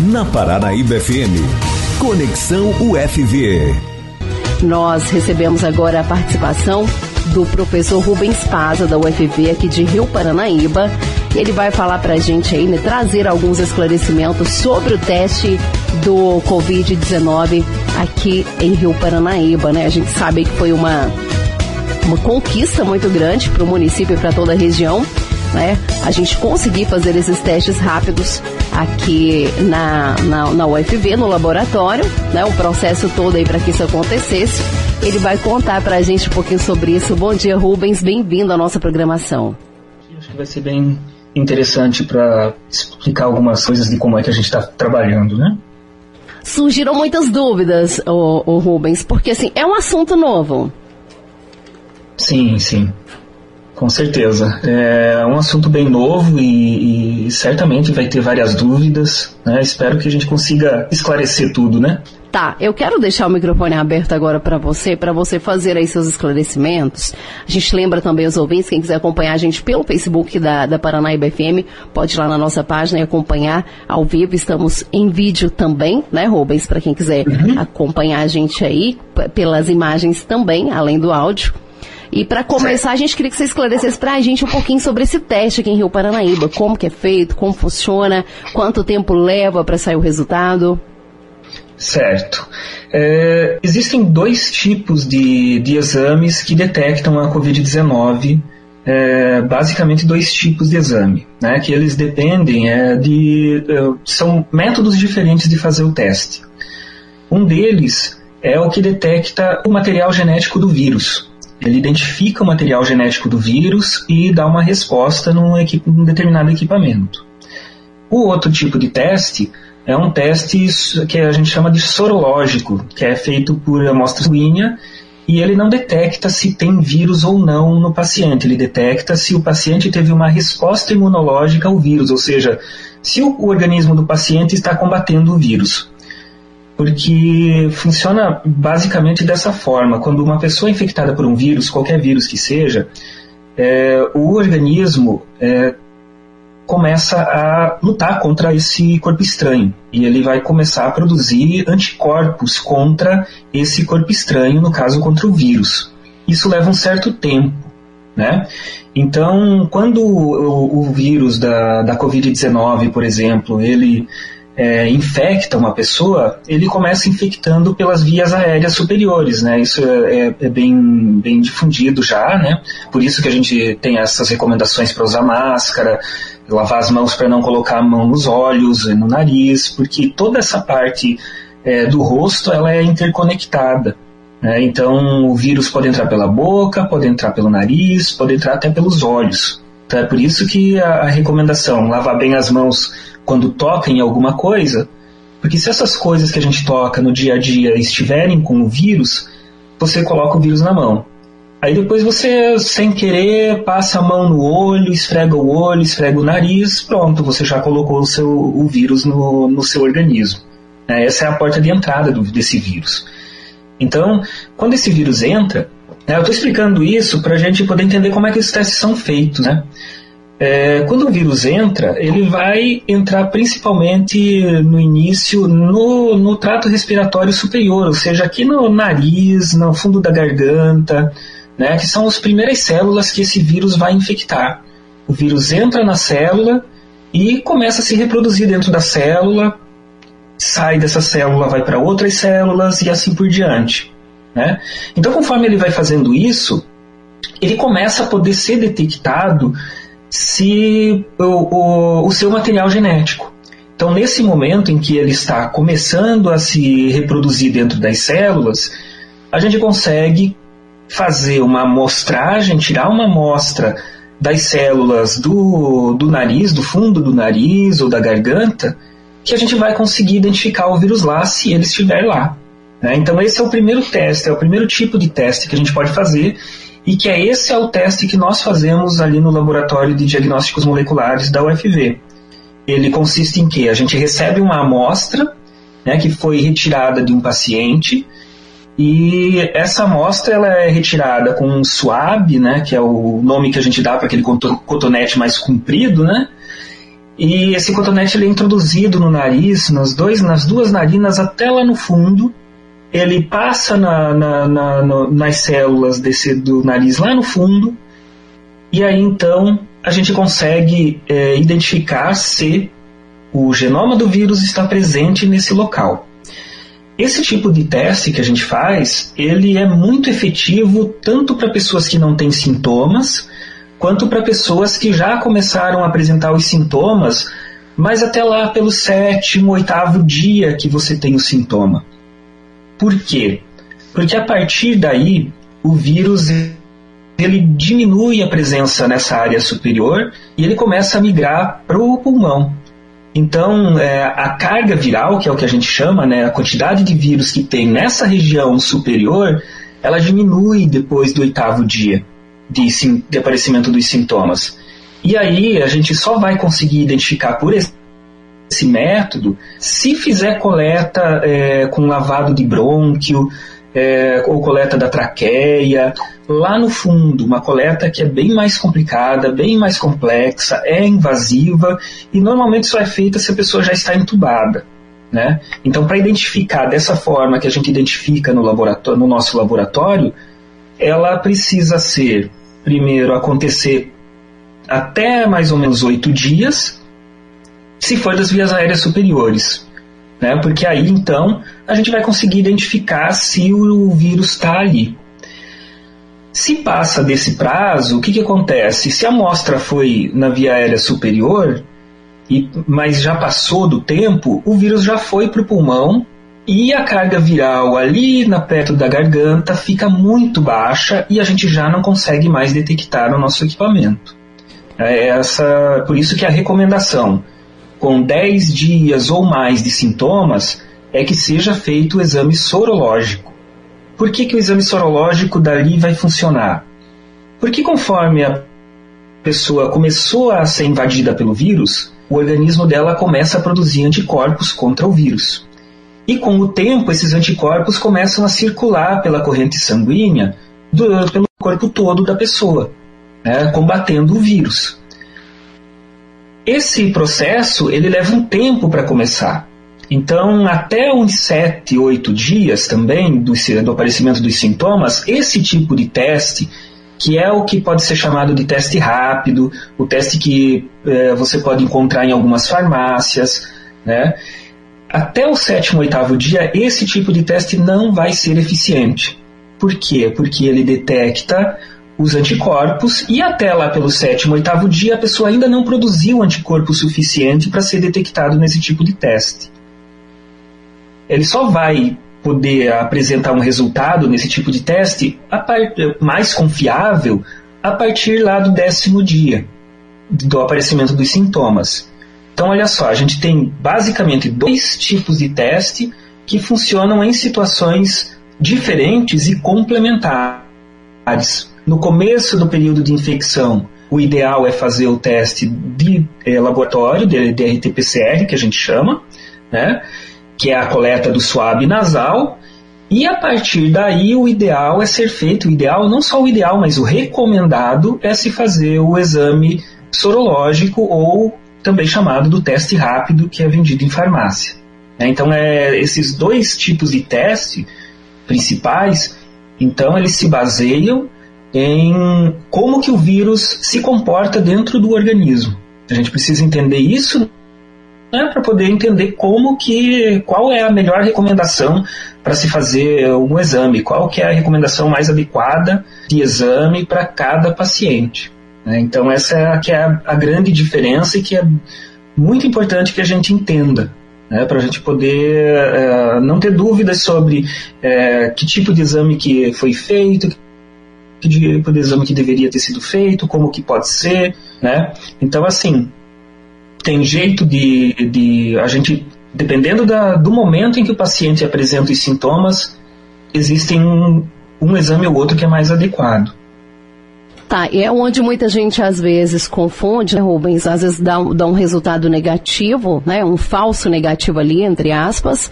na Paranaíba FM. Conexão UFV. Nós recebemos agora a participação do professor Rubens Paza, da UFV, aqui de Rio Paranaíba. Ele vai falar para a gente aí, né, trazer alguns esclarecimentos sobre o teste do Covid-19 aqui em Rio Paranaíba, né? A gente sabe que foi uma, uma conquista muito grande para o município e para toda a região né? A gente conseguir fazer esses testes rápidos aqui na, na, na UFV, no laboratório, né? O processo todo aí para que isso acontecesse. Ele vai contar para a gente um pouquinho sobre isso. Bom dia, Rubens, bem-vindo à nossa programação. Acho que vai ser bem interessante para explicar algumas coisas de como é que a gente está trabalhando, né? Surgiram muitas dúvidas, o, o Rubens, porque assim, é um assunto novo. Sim, sim. Com certeza. É um assunto bem novo e, e certamente vai ter várias dúvidas. Né? Espero que a gente consiga esclarecer tudo, né? Tá, eu quero deixar o microfone aberto agora para você, para você fazer aí seus esclarecimentos. A gente lembra também os ouvintes, quem quiser acompanhar a gente pelo Facebook da, da Paranaíba FM, pode ir lá na nossa página e acompanhar ao vivo. Estamos em vídeo também, né, Rubens, para quem quiser uhum. acompanhar a gente aí, pelas imagens também, além do áudio. E para começar, a gente queria que você esclarecesse para a gente um pouquinho sobre esse teste aqui em Rio Paranaíba. Como que é feito, como funciona, quanto tempo leva para sair o resultado? Certo. É, existem dois tipos de, de exames que detectam a Covid-19. É, basicamente dois tipos de exame, né, que eles dependem é, de é, são métodos diferentes de fazer o teste. Um deles é o que detecta o material genético do vírus, ele identifica o material genético do vírus e dá uma resposta num, num determinado equipamento. O outro tipo de teste é um teste que a gente chama de sorológico, que é feito por amostra sanguínea e ele não detecta se tem vírus ou não no paciente, ele detecta se o paciente teve uma resposta imunológica ao vírus, ou seja, se o organismo do paciente está combatendo o vírus porque funciona basicamente dessa forma. Quando uma pessoa é infectada por um vírus, qualquer vírus que seja, é, o organismo é, começa a lutar contra esse corpo estranho e ele vai começar a produzir anticorpos contra esse corpo estranho, no caso contra o vírus. Isso leva um certo tempo, né? Então, quando o, o vírus da, da Covid-19, por exemplo, ele é, infecta uma pessoa, ele começa infectando pelas vias aéreas superiores, né? Isso é, é, é bem, bem difundido já, né? Por isso que a gente tem essas recomendações para usar máscara, lavar as mãos para não colocar a mão nos olhos no nariz, porque toda essa parte é, do rosto ela é interconectada. Né? Então o vírus pode entrar pela boca, pode entrar pelo nariz, pode entrar até pelos olhos. Então é por isso que a, a recomendação lavar bem as mãos quando toca em alguma coisa, porque se essas coisas que a gente toca no dia a dia estiverem com o vírus, você coloca o vírus na mão. Aí depois você, sem querer, passa a mão no olho, esfrega o olho, esfrega o nariz, pronto, você já colocou o, seu, o vírus no, no seu organismo. Né? Essa é a porta de entrada do, desse vírus. Então, quando esse vírus entra, eu estou explicando isso para a gente poder entender como é que esses testes são feitos. Né? É, quando o vírus entra, ele vai entrar principalmente no início no, no trato respiratório superior, ou seja, aqui no nariz, no fundo da garganta, né, que são as primeiras células que esse vírus vai infectar. O vírus entra na célula e começa a se reproduzir dentro da célula, sai dessa célula, vai para outras células e assim por diante. Né? Então, conforme ele vai fazendo isso, ele começa a poder ser detectado se o, o, o seu material genético. Então, nesse momento em que ele está começando a se reproduzir dentro das células, a gente consegue fazer uma amostragem, tirar uma amostra das células do, do nariz, do fundo do nariz ou da garganta, que a gente vai conseguir identificar o vírus lá se ele estiver lá. Né? Então, esse é o primeiro teste, é o primeiro tipo de teste que a gente pode fazer e que é esse é o teste que nós fazemos ali no laboratório de diagnósticos moleculares da UFV. Ele consiste em que a gente recebe uma amostra né, que foi retirada de um paciente e essa amostra ela é retirada com um swab, né, que é o nome que a gente dá para aquele cotonete mais comprido, né, E esse cotonete ele é introduzido no nariz, nas, dois, nas duas narinas até lá no fundo. Ele passa na, na, na, nas células desse, do nariz lá no fundo. E aí então a gente consegue é, identificar se o genoma do vírus está presente nesse local. Esse tipo de teste que a gente faz, ele é muito efetivo tanto para pessoas que não têm sintomas, quanto para pessoas que já começaram a apresentar os sintomas, mas até lá pelo sétimo, oitavo dia que você tem o sintoma. Por quê? Porque a partir daí o vírus ele diminui a presença nessa área superior e ele começa a migrar para o pulmão. Então, é, a carga viral, que é o que a gente chama, né, a quantidade de vírus que tem nessa região superior, ela diminui depois do oitavo dia de, de aparecimento dos sintomas. E aí a gente só vai conseguir identificar por esse, esse método se fizer coleta é, com lavado de brônquio, é, ou coleta da traqueia, lá no fundo, uma coleta que é bem mais complicada, bem mais complexa, é invasiva e normalmente só é feita se a pessoa já está entubada. Né? Então, para identificar dessa forma que a gente identifica no, laboratório, no nosso laboratório, ela precisa ser, primeiro, acontecer até mais ou menos oito dias, se for das vias aéreas superiores né? Porque aí então a gente vai conseguir identificar se o vírus está ali. Se passa desse prazo, o que, que acontece? Se a amostra foi na via aérea superior, e, mas já passou do tempo, o vírus já foi para o pulmão e a carga viral ali na perto da garganta fica muito baixa e a gente já não consegue mais detectar no nosso equipamento. É essa, por isso que a recomendação com 10 dias ou mais de sintomas é que seja feito o exame sorológico. Por que, que o exame sorológico dali vai funcionar? Porque conforme a pessoa começou a ser invadida pelo vírus, o organismo dela começa a produzir anticorpos contra o vírus. E com o tempo, esses anticorpos começam a circular pela corrente sanguínea pelo corpo todo da pessoa, né, combatendo o vírus. Esse processo ele leva um tempo para começar. Então, até uns 7, 8 dias também do, do aparecimento dos sintomas, esse tipo de teste, que é o que pode ser chamado de teste rápido, o teste que é, você pode encontrar em algumas farmácias, né? Até o sétimo, oitavo dia, esse tipo de teste não vai ser eficiente. Por quê? Porque ele detecta os anticorpos e até lá pelo sétimo, oitavo dia a pessoa ainda não produziu anticorpo suficiente para ser detectado nesse tipo de teste. Ele só vai poder apresentar um resultado nesse tipo de teste mais confiável a partir lá do décimo dia do aparecimento dos sintomas. Então, olha só, a gente tem basicamente dois tipos de teste que funcionam em situações diferentes e complementares. No começo do período de infecção, o ideal é fazer o teste de é, laboratório, de, de RT-PCR, que a gente chama, né? que é a coleta do suave nasal, e a partir daí o ideal é ser feito, o ideal, não só o ideal, mas o recomendado é se fazer o exame sorológico ou também chamado do teste rápido que é vendido em farmácia. Né? Então, é, esses dois tipos de teste principais, então eles se baseiam em como que o vírus se comporta dentro do organismo. A gente precisa entender isso né, para poder entender como que qual é a melhor recomendação para se fazer um exame, qual que é a recomendação mais adequada de exame para cada paciente. Né? Então essa é a, que é a, a, grande diferença e que é muito importante que a gente entenda. Né, para a gente poder é, não ter dúvidas sobre é, que tipo de exame que foi feito, que tipo de exame que deveria ter sido feito, como que pode ser, né? Então, assim, tem jeito de, de a gente, dependendo da, do momento em que o paciente apresenta os sintomas, existem um, um exame ou outro que é mais adequado. Tá, e é onde muita gente às vezes confunde, né, Rubens? Às vezes dá, dá um resultado negativo, né? Um falso negativo ali, entre aspas,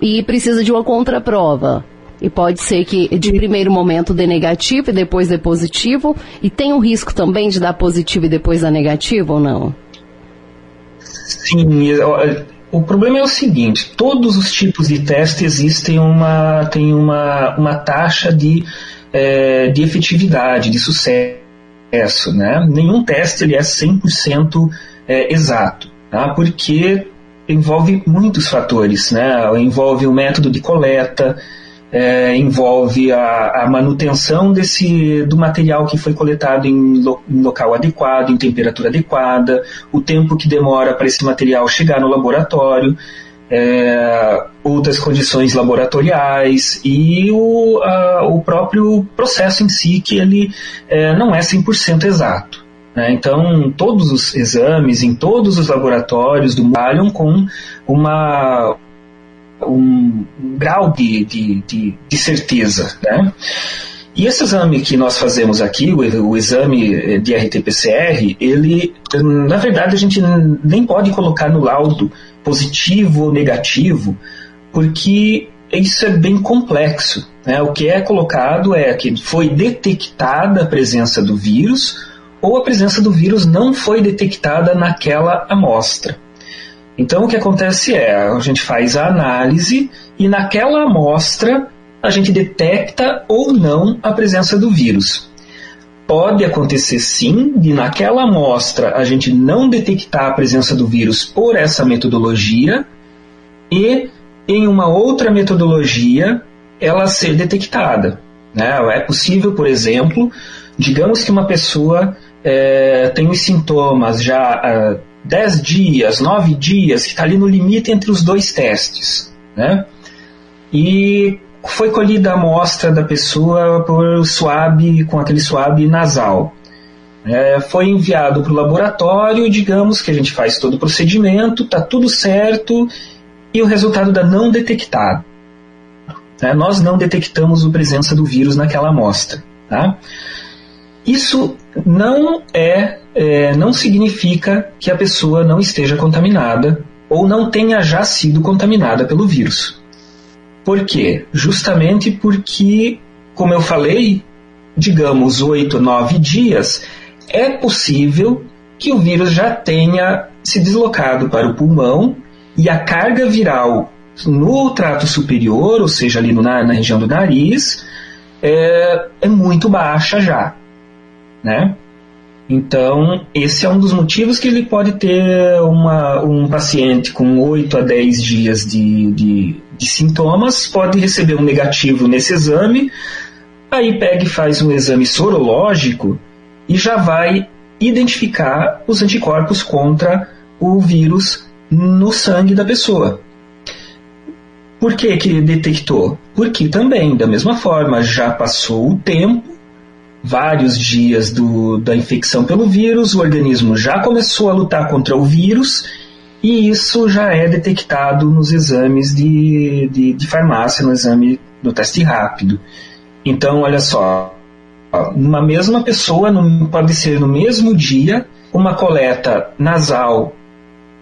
e precisa de uma contraprova. E pode ser que de primeiro momento dê negativo e depois dê positivo. E tem o risco também de dar positivo e depois dar negativo ou não? Sim, o problema é o seguinte: todos os tipos de teste existem uma, tem uma, uma taxa de, é, de efetividade, de sucesso. Né? Nenhum teste ele é 100% é, exato, tá? porque envolve muitos fatores. Né? Envolve o método de coleta, é, envolve a, a, manutenção desse, do material que foi coletado em, lo, em, local adequado, em temperatura adequada, o tempo que demora para esse material chegar no laboratório, é, outras condições laboratoriais e o, a, o próprio processo em si, que ele é, não é 100% exato. Né? Então, todos os exames em todos os laboratórios do trabalham com uma, um, um grau de, de, de, de certeza. Né? E esse exame que nós fazemos aqui, o, o, exame de RT-PCR, ele, na verdade, a gente nem pode colocar no laudo positivo ou negativo, porque isso é bem complexo. Né? O que é colocado é que foi detectada a presença do vírus ou a presença do vírus não foi detectada naquela amostra. Então o que acontece é, a gente faz a análise e naquela amostra a gente detecta ou não a presença do vírus. Pode acontecer sim de naquela amostra a gente não detectar a presença do vírus por essa metodologia e em uma outra metodologia ela ser detectada. Né? É possível, por exemplo, digamos que uma pessoa é, tem os sintomas já 10 dias, 9 dias, que está ali no limite entre os dois testes. Né? E foi colhida a amostra da pessoa por swab, com aquele swab nasal. É, foi enviado para o laboratório, digamos que a gente faz todo o procedimento, está tudo certo, e o resultado da não detectado. É, nós não detectamos a presença do vírus naquela amostra. Tá? Isso não é, é, não significa que a pessoa não esteja contaminada ou não tenha já sido contaminada pelo vírus. Por quê? Justamente porque, como eu falei, digamos 8, 9 dias, é possível que o vírus já tenha se deslocado para o pulmão e a carga viral no trato superior, ou seja, ali na, na região do nariz, é, é muito baixa já né? Então, esse é um dos motivos que ele pode ter uma, um paciente com 8 a 10 dias de, de, de, sintomas, pode receber um negativo nesse exame, aí pega e faz um exame sorológico e já vai identificar os anticorpos contra o vírus no sangue da pessoa. Por que, que detectou? Porque também, da mesma forma, já passou o tempo vários dias do, da infecção pelo vírus, o organismo já começou a lutar contra o vírus e isso já é detectado nos exames de, de, de farmácia, no exame do teste rápido. Então, olha só, uma mesma pessoa, pode ser no mesmo dia, uma coleta nasal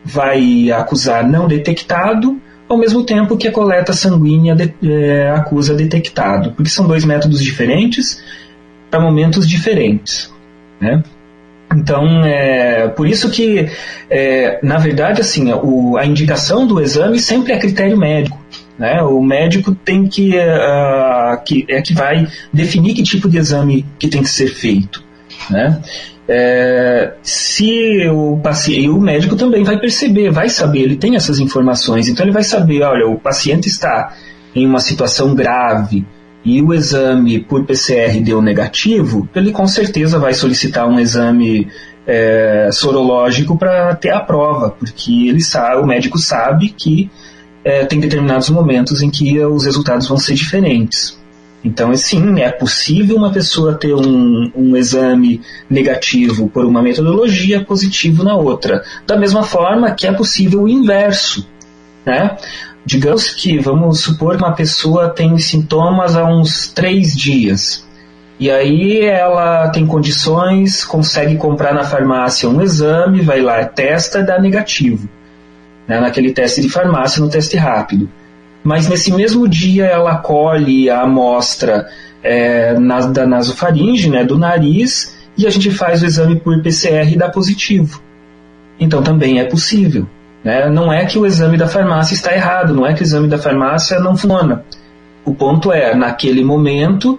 vai acusar não detectado, ao mesmo tempo que a coleta sanguínea de, é, acusa detectado, porque são dois métodos diferentes para momentos diferentes, né? Então, é por isso que, é, na verdade, assim, o, a indicação do exame sempre é critério médico. Né? O médico tem que, uh, que é que vai definir que tipo de exame que tem que ser feito. Né? É, se o paciente, o médico também vai perceber, vai saber, ele tem essas informações, então ele vai saber, olha, o paciente está em uma situação grave, e o exame por PCR deu negativo, ele com certeza vai solicitar um exame é, sorológico para ter a prova, porque ele sabe, o médico sabe que é, tem determinados momentos em que os resultados vão ser diferentes. Então, sim, é possível uma pessoa ter um, um exame negativo por uma metodologia, positivo na outra. Da mesma forma que é possível o inverso. Né? Digamos que, vamos supor que uma pessoa tem sintomas há uns três dias. E aí ela tem condições, consegue comprar na farmácia um exame, vai lá, testa e dá negativo. Né, naquele teste de farmácia, no teste rápido. Mas nesse mesmo dia ela colhe a amostra é, na, da nasofaringe, né, do nariz, e a gente faz o exame por PCR e dá positivo. então também é possível. Né? Não é que o exame da farmácia está errado, não é que o exame da farmácia não funciona. O ponto é, naquele momento,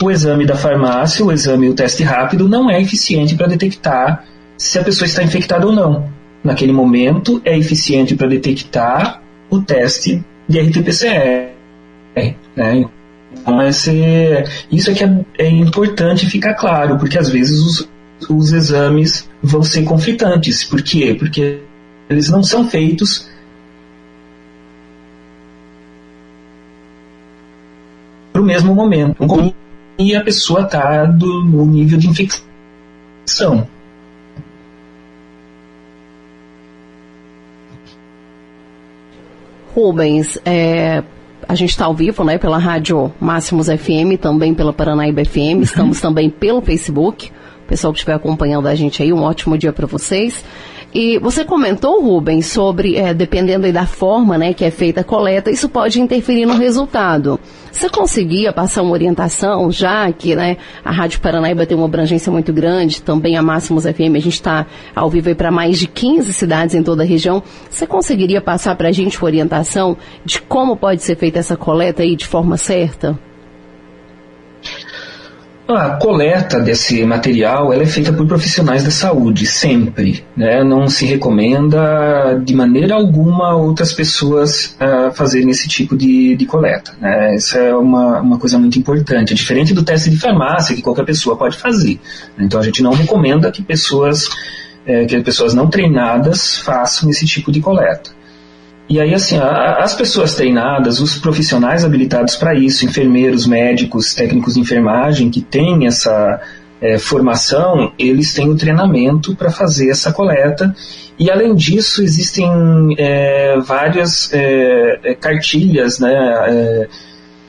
o exame da farmácia, o exame, o teste rápido, não é eficiente para detectar se a pessoa está infectada ou não. Naquele momento, é eficiente para detectar o teste de RT-PCR. Né? Então, esse, isso é que é, é, importante ficar claro, porque às vezes os, os exames vão ser conflitantes. Por quê? Porque eles não são feitos para o mesmo momento. E a pessoa está no nível de infecção. Rubens, é, a gente está ao vivo, né, pela rádio Máximos FM, também pela Paranaíba FM, uhum. estamos também pelo Facebook. O pessoal que estiver acompanhando a gente aí, um ótimo dia para vocês. E você comentou, Rubens, sobre, é, dependendo da forma né, que é feita a coleta, isso pode interferir no resultado. Você conseguia passar uma orientação, já que né, a Rádio Paranaíba tem uma abrangência muito grande, também a Máximos FM, a gente está ao vivo para mais de 15 cidades em toda a região. Você conseguiria passar para a gente uma orientação de como pode ser feita essa coleta aí de forma certa? A coleta desse material é feita por profissionais da saúde, sempre. Né? Não se recomenda de maneira alguma outras pessoas uh, fazerem esse tipo de, de coleta. Né? Isso é uma, uma coisa muito importante. É diferente do teste de farmácia, que qualquer pessoa pode fazer. Então a gente não recomenda que pessoas, eh, que pessoas não treinadas façam esse tipo de coleta. E aí, assim, a, as pessoas treinadas, os profissionais habilitados para isso, enfermeiros, médicos, técnicos de enfermagem que têm essa é, formação, eles têm o treinamento para fazer essa coleta. E além disso, existem é, várias é, é cartilhas, né?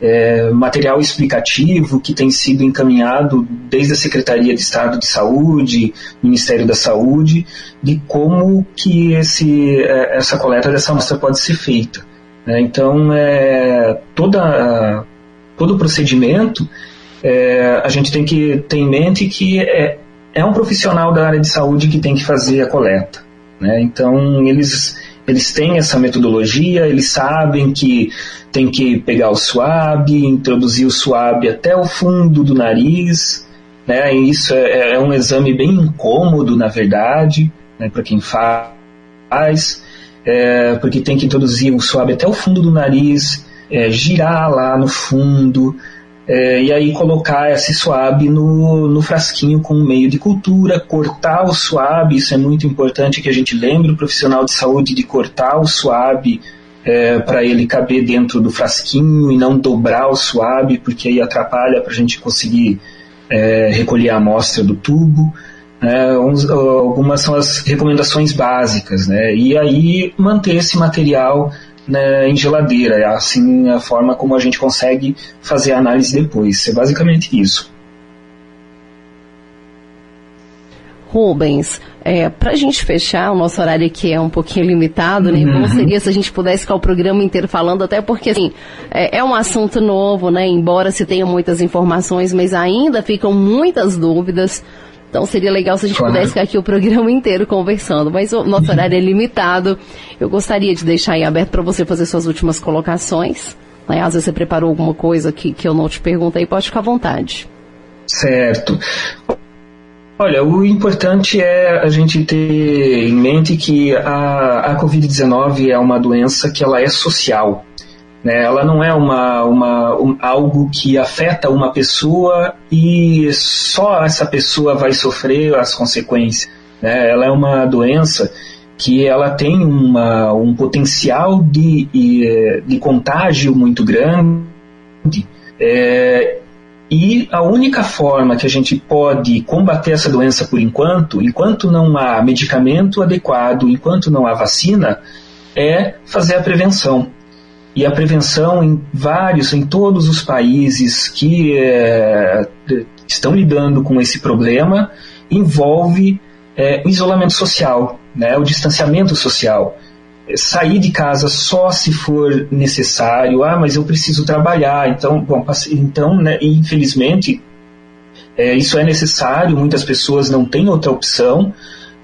É, material explicativo que tem sido encaminhado desde a Secretaria de Estado de Saúde, Ministério da Saúde, de como que esse, é, essa coleta dessa amostra pode ser feita. Né? Então, é, toda, todo o procedimento, é, a gente tem que ter em mente que é, é um profissional da área de saúde que tem que fazer a coleta. Né? Então, eles eles têm essa metodologia, eles sabem que tem que pegar o suave, introduzir o suave até o fundo do nariz, né? E isso é, é um exame bem incômodo, na verdade, né, para quem faz, é, porque tem que introduzir o suave até o fundo do nariz, é, girar lá no fundo, é, e aí colocar esse suave no, no frasquinho com meio de cultura, cortar o suave, isso é muito importante que a gente lembre o profissional de saúde de cortar o suave é, para ele caber dentro do frasquinho e não dobrar o suave, porque aí atrapalha para a gente conseguir é, recolher a amostra do tubo. É, uns, algumas são as recomendações básicas, né? E aí manter esse material né, em geladeira. É assim a forma como a gente consegue fazer a análise depois. É basicamente isso. Rubens, é, para a gente fechar, o nosso horário aqui é um pouquinho limitado, né? Uhum. Bom seria se a gente pudesse ficar o programa inteiro falando, até porque, assim, é, é, um assunto novo, né? Embora se tenha muitas informações, mas ainda ficam muitas dúvidas. Então seria legal se a gente claro. pudesse ficar aqui o programa inteiro conversando, mas o nosso horário é limitado. Eu gostaria de deixar aí aberto para você fazer suas últimas colocações. Né? Às vezes você preparou alguma coisa que, que eu não te perguntei, pode ficar à vontade. Certo. Olha, o importante é a gente ter em mente que a, a Covid-19 é uma doença que ela é social. Né? Ela não é uma, uma, um, algo que afeta uma pessoa e só essa pessoa vai sofrer as consequências. Né? Ela é uma doença que ela tem uma, um potencial de, de contágio muito grande é, e a única forma que a gente pode combater essa doença por enquanto, enquanto não há medicamento adequado, enquanto não há vacina, é fazer a prevenção e a prevenção em vários, em todos os países que é, estão lidando com esse problema envolve é, o isolamento social, né, o distanciamento social. Sair de casa só se for necessário, ah, mas eu preciso trabalhar, então, bom, então né, infelizmente, é, isso é necessário, muitas pessoas não têm outra opção,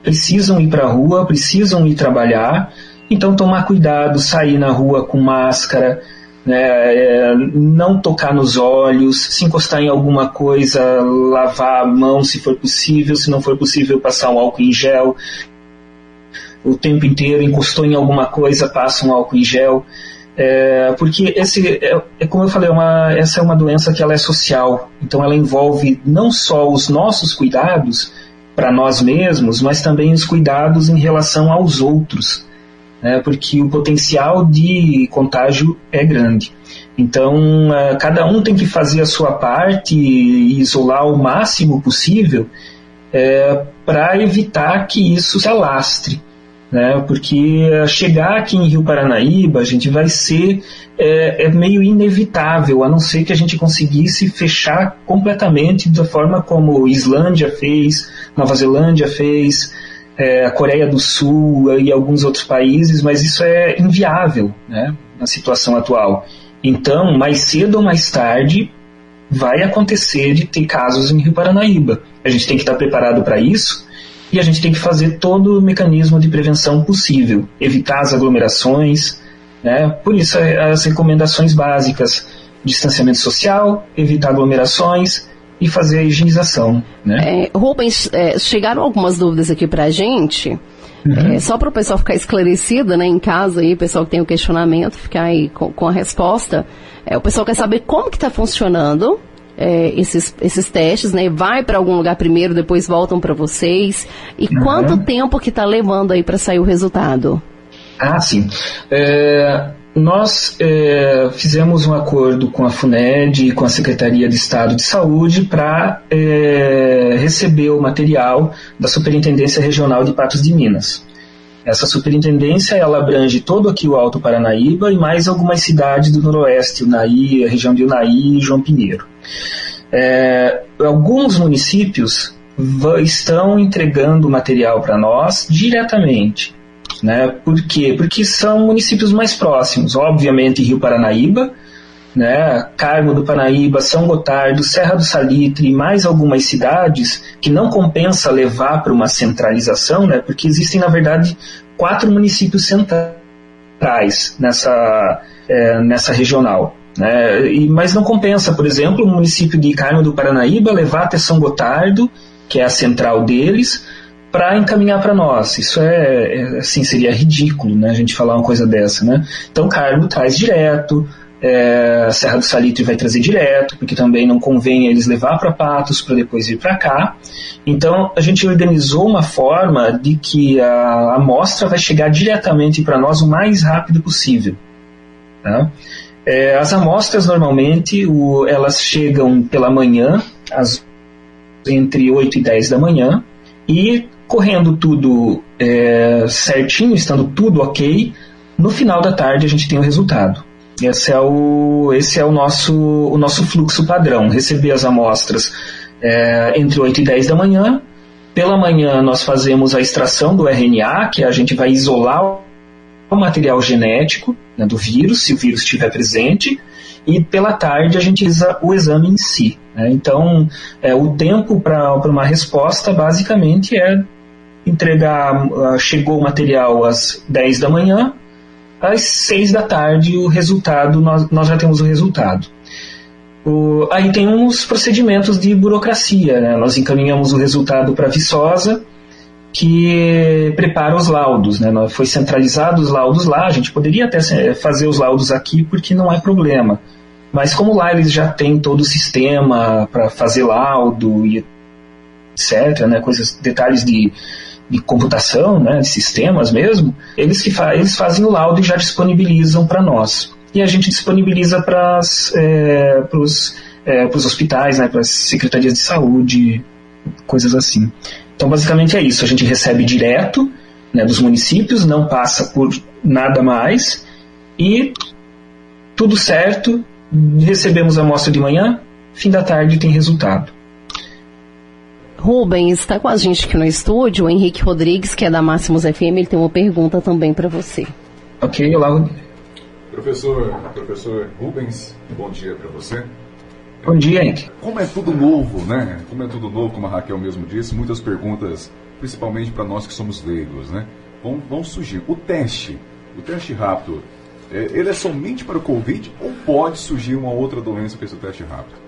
precisam ir para a rua, precisam ir trabalhar, então tomar cuidado, sair na rua com máscara, né, é, não tocar nos olhos, se encostar em alguma coisa, lavar a mão se for possível, se não for possível, passar um álcool em gel. O tempo inteiro, encostou em alguma coisa, passa um álcool em gel. É, porque esse é, é, como eu falei, uma, essa é uma doença que ela é social, então ela envolve não só os nossos cuidados para nós mesmos, mas também os cuidados em relação aos outros né, porque o potencial de contágio é grande. Então, uh, cada um tem que fazer a sua parte e isolar o máximo possível é, para evitar que isso se alastre. Né, porque chegar aqui em Rio Paranaíba, a gente vai ser é, é, meio inevitável, a não ser que a gente conseguisse fechar completamente da forma como Islândia fez, Nova Zelândia fez, é, a Coreia do Sul e alguns outros países, mas isso é inviável né, na situação atual. Então, mais cedo ou mais tarde, vai acontecer de ter casos em Rio Paranaíba. A gente tem que estar preparado para isso e a gente tem que fazer todo o mecanismo de prevenção possível, evitar as aglomerações, né? por isso as recomendações básicas, distanciamento social, evitar aglomerações, e fazer a higienização. Né? É, Rubens, é, chegaram algumas dúvidas aqui para a gente. Uhum. É, só para o pessoal ficar esclarecido, né, em casa aí, o pessoal que tem o questionamento, ficar aí com, com a resposta. É, o pessoal quer saber como que está funcionando é, esses, esses testes, né? Vai para algum lugar primeiro, depois voltam para vocês. E uhum. quanto tempo que está levando aí para sair o resultado? Ah, sim. É, nós é, fizemos um acordo com a FUNED e com a Secretaria de Estado de Saúde para é, receber o material da Superintendência Regional de Patos de Minas. Essa superintendência ela abrange todo aqui o Alto Paranaíba e mais algumas cidades do Noroeste, Unaí, a região de Unaí e João Pinheiro. É, alguns municípios estão entregando material para nós diretamente. Né? Por quê? Porque são municípios mais próximos. Obviamente, Rio Paranaíba, né? Carmo do Paranaíba, São Gotardo, Serra do Salitre e mais algumas cidades que não compensa levar para uma centralização, né? porque existem, na verdade, quatro municípios centrais nessa, é, nessa regional. Né? E, mas não compensa, por exemplo, o município de Carmo do Paranaíba levar até São Gotardo, que é a central deles, para encaminhar para nós. Isso é, é, assim, seria ridículo, né, a gente falar uma coisa dessa, né? Então, Carmo traz direto, é, Serra do Salitre vai trazer direto, porque também não convém eles levar para Patos para depois vir para cá. Então, a gente organizou uma forma de que a amostra vai chegar diretamente para nós o mais rápido possível. Tá? É, as amostras, normalmente, o, elas chegam pela manhã, às, entre 8 e 10 da manhã, e correndo tudo é, certinho, estando tudo ok, no final da tarde a gente tem o resultado. Esse é o, esse é o, nosso, o nosso fluxo padrão. Receber as amostras é, entre 8 e 10 da manhã. Pela manhã nós fazemos a extração do RNA, que a gente vai isolar o material genético né, do vírus, se o vírus estiver presente, e pela tarde a gente usa o exame em si. Né? Então, é, o tempo para uma resposta basicamente é entregar, uh, chegou o material às 10 da manhã, às 6 da tarde o resultado, nós, nós já temos o resultado. O, aí tem uns procedimentos de burocracia, né? nós encaminhamos o resultado para a Viçosa, que prepara os laudos, né? Foi centralizado os laudos lá, a gente poderia até fazer os laudos aqui porque não é problema. Mas como lá eles já têm todo o sistema para fazer laudo e etc, né? Coisas, detalhes de de computação, né, de sistemas mesmo, eles, que fa eles fazem o laudo e já disponibilizam para nós. E a gente disponibiliza para é, os é, hospitais, né, para as secretarias de saúde, coisas assim. Então, basicamente é isso. A gente recebe direto né, dos municípios, não passa por nada mais, e tudo certo, recebemos a amostra de manhã, fim da tarde tem resultado. Rubens, está com a gente aqui no estúdio, o Henrique Rodrigues, que é da Máximos FM, ele tem uma pergunta também para você. Ok, olá. Professor, professor Rubens, bom dia para você. Bom dia, Henrique. Como é tudo novo, né? Como é tudo novo, como a Raquel mesmo disse, muitas perguntas principalmente para nós que somos leigos, né? Vão, vão surgir. O teste, o teste rápido, é, ele é somente para o Covid ou pode surgir uma outra doença com esse teste rápido?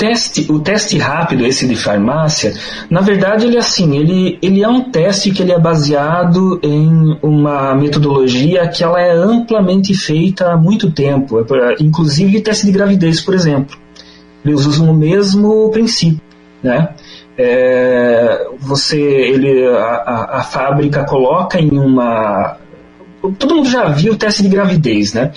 Teste, o teste rápido, esse de farmácia, na verdade ele é assim, ele, ele é um teste que ele é baseado em uma metodologia que ela é amplamente feita há muito tempo, é inclusive teste de gravidez, por exemplo. Eles usam o mesmo princípio, né? É, você, ele, a, a fábrica coloca em uma todo mundo já viu o teste de gravidez, né?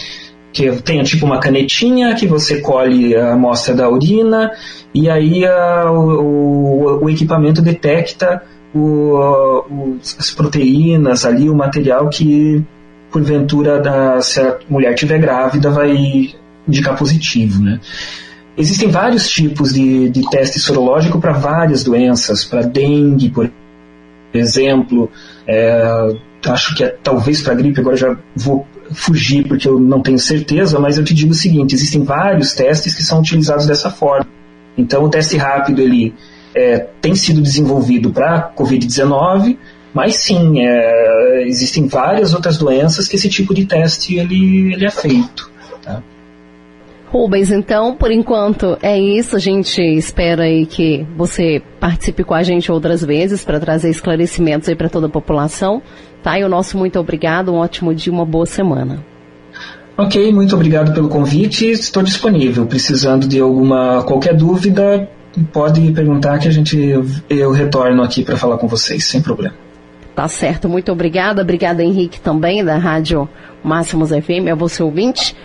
Que tem tipo uma canetinha que você colhe a amostra da urina e aí a, o, o, equipamento detecta o, as proteínas ali, o material que porventura da, se a mulher tiver grávida vai indicar positivo, né? Existem vários tipos de, de teste sorológico para várias doenças, para dengue, por exemplo, é, acho que é talvez para gripe, agora já vou fugir porque eu não tenho certeza, mas eu te digo o seguinte: existem vários testes que são utilizados dessa forma. Então, o teste rápido ele é, tem sido desenvolvido para COVID-19, mas sim, é, existem várias outras doenças que esse tipo de teste ele, ele é feito. Tá? Rubens, então, por enquanto é isso. A gente espera aí que você participe com a gente outras vezes para trazer esclarecimentos aí para toda a população. Tá? E o nosso muito obrigado, um ótimo dia, uma boa semana. Ok, muito obrigado pelo convite. Estou disponível. Precisando de alguma qualquer dúvida, pode perguntar que a gente eu retorno aqui para falar com vocês, sem problema. Tá certo, muito obrigada. Obrigada, Henrique, também, da Rádio Máximos FM, a você ouvinte.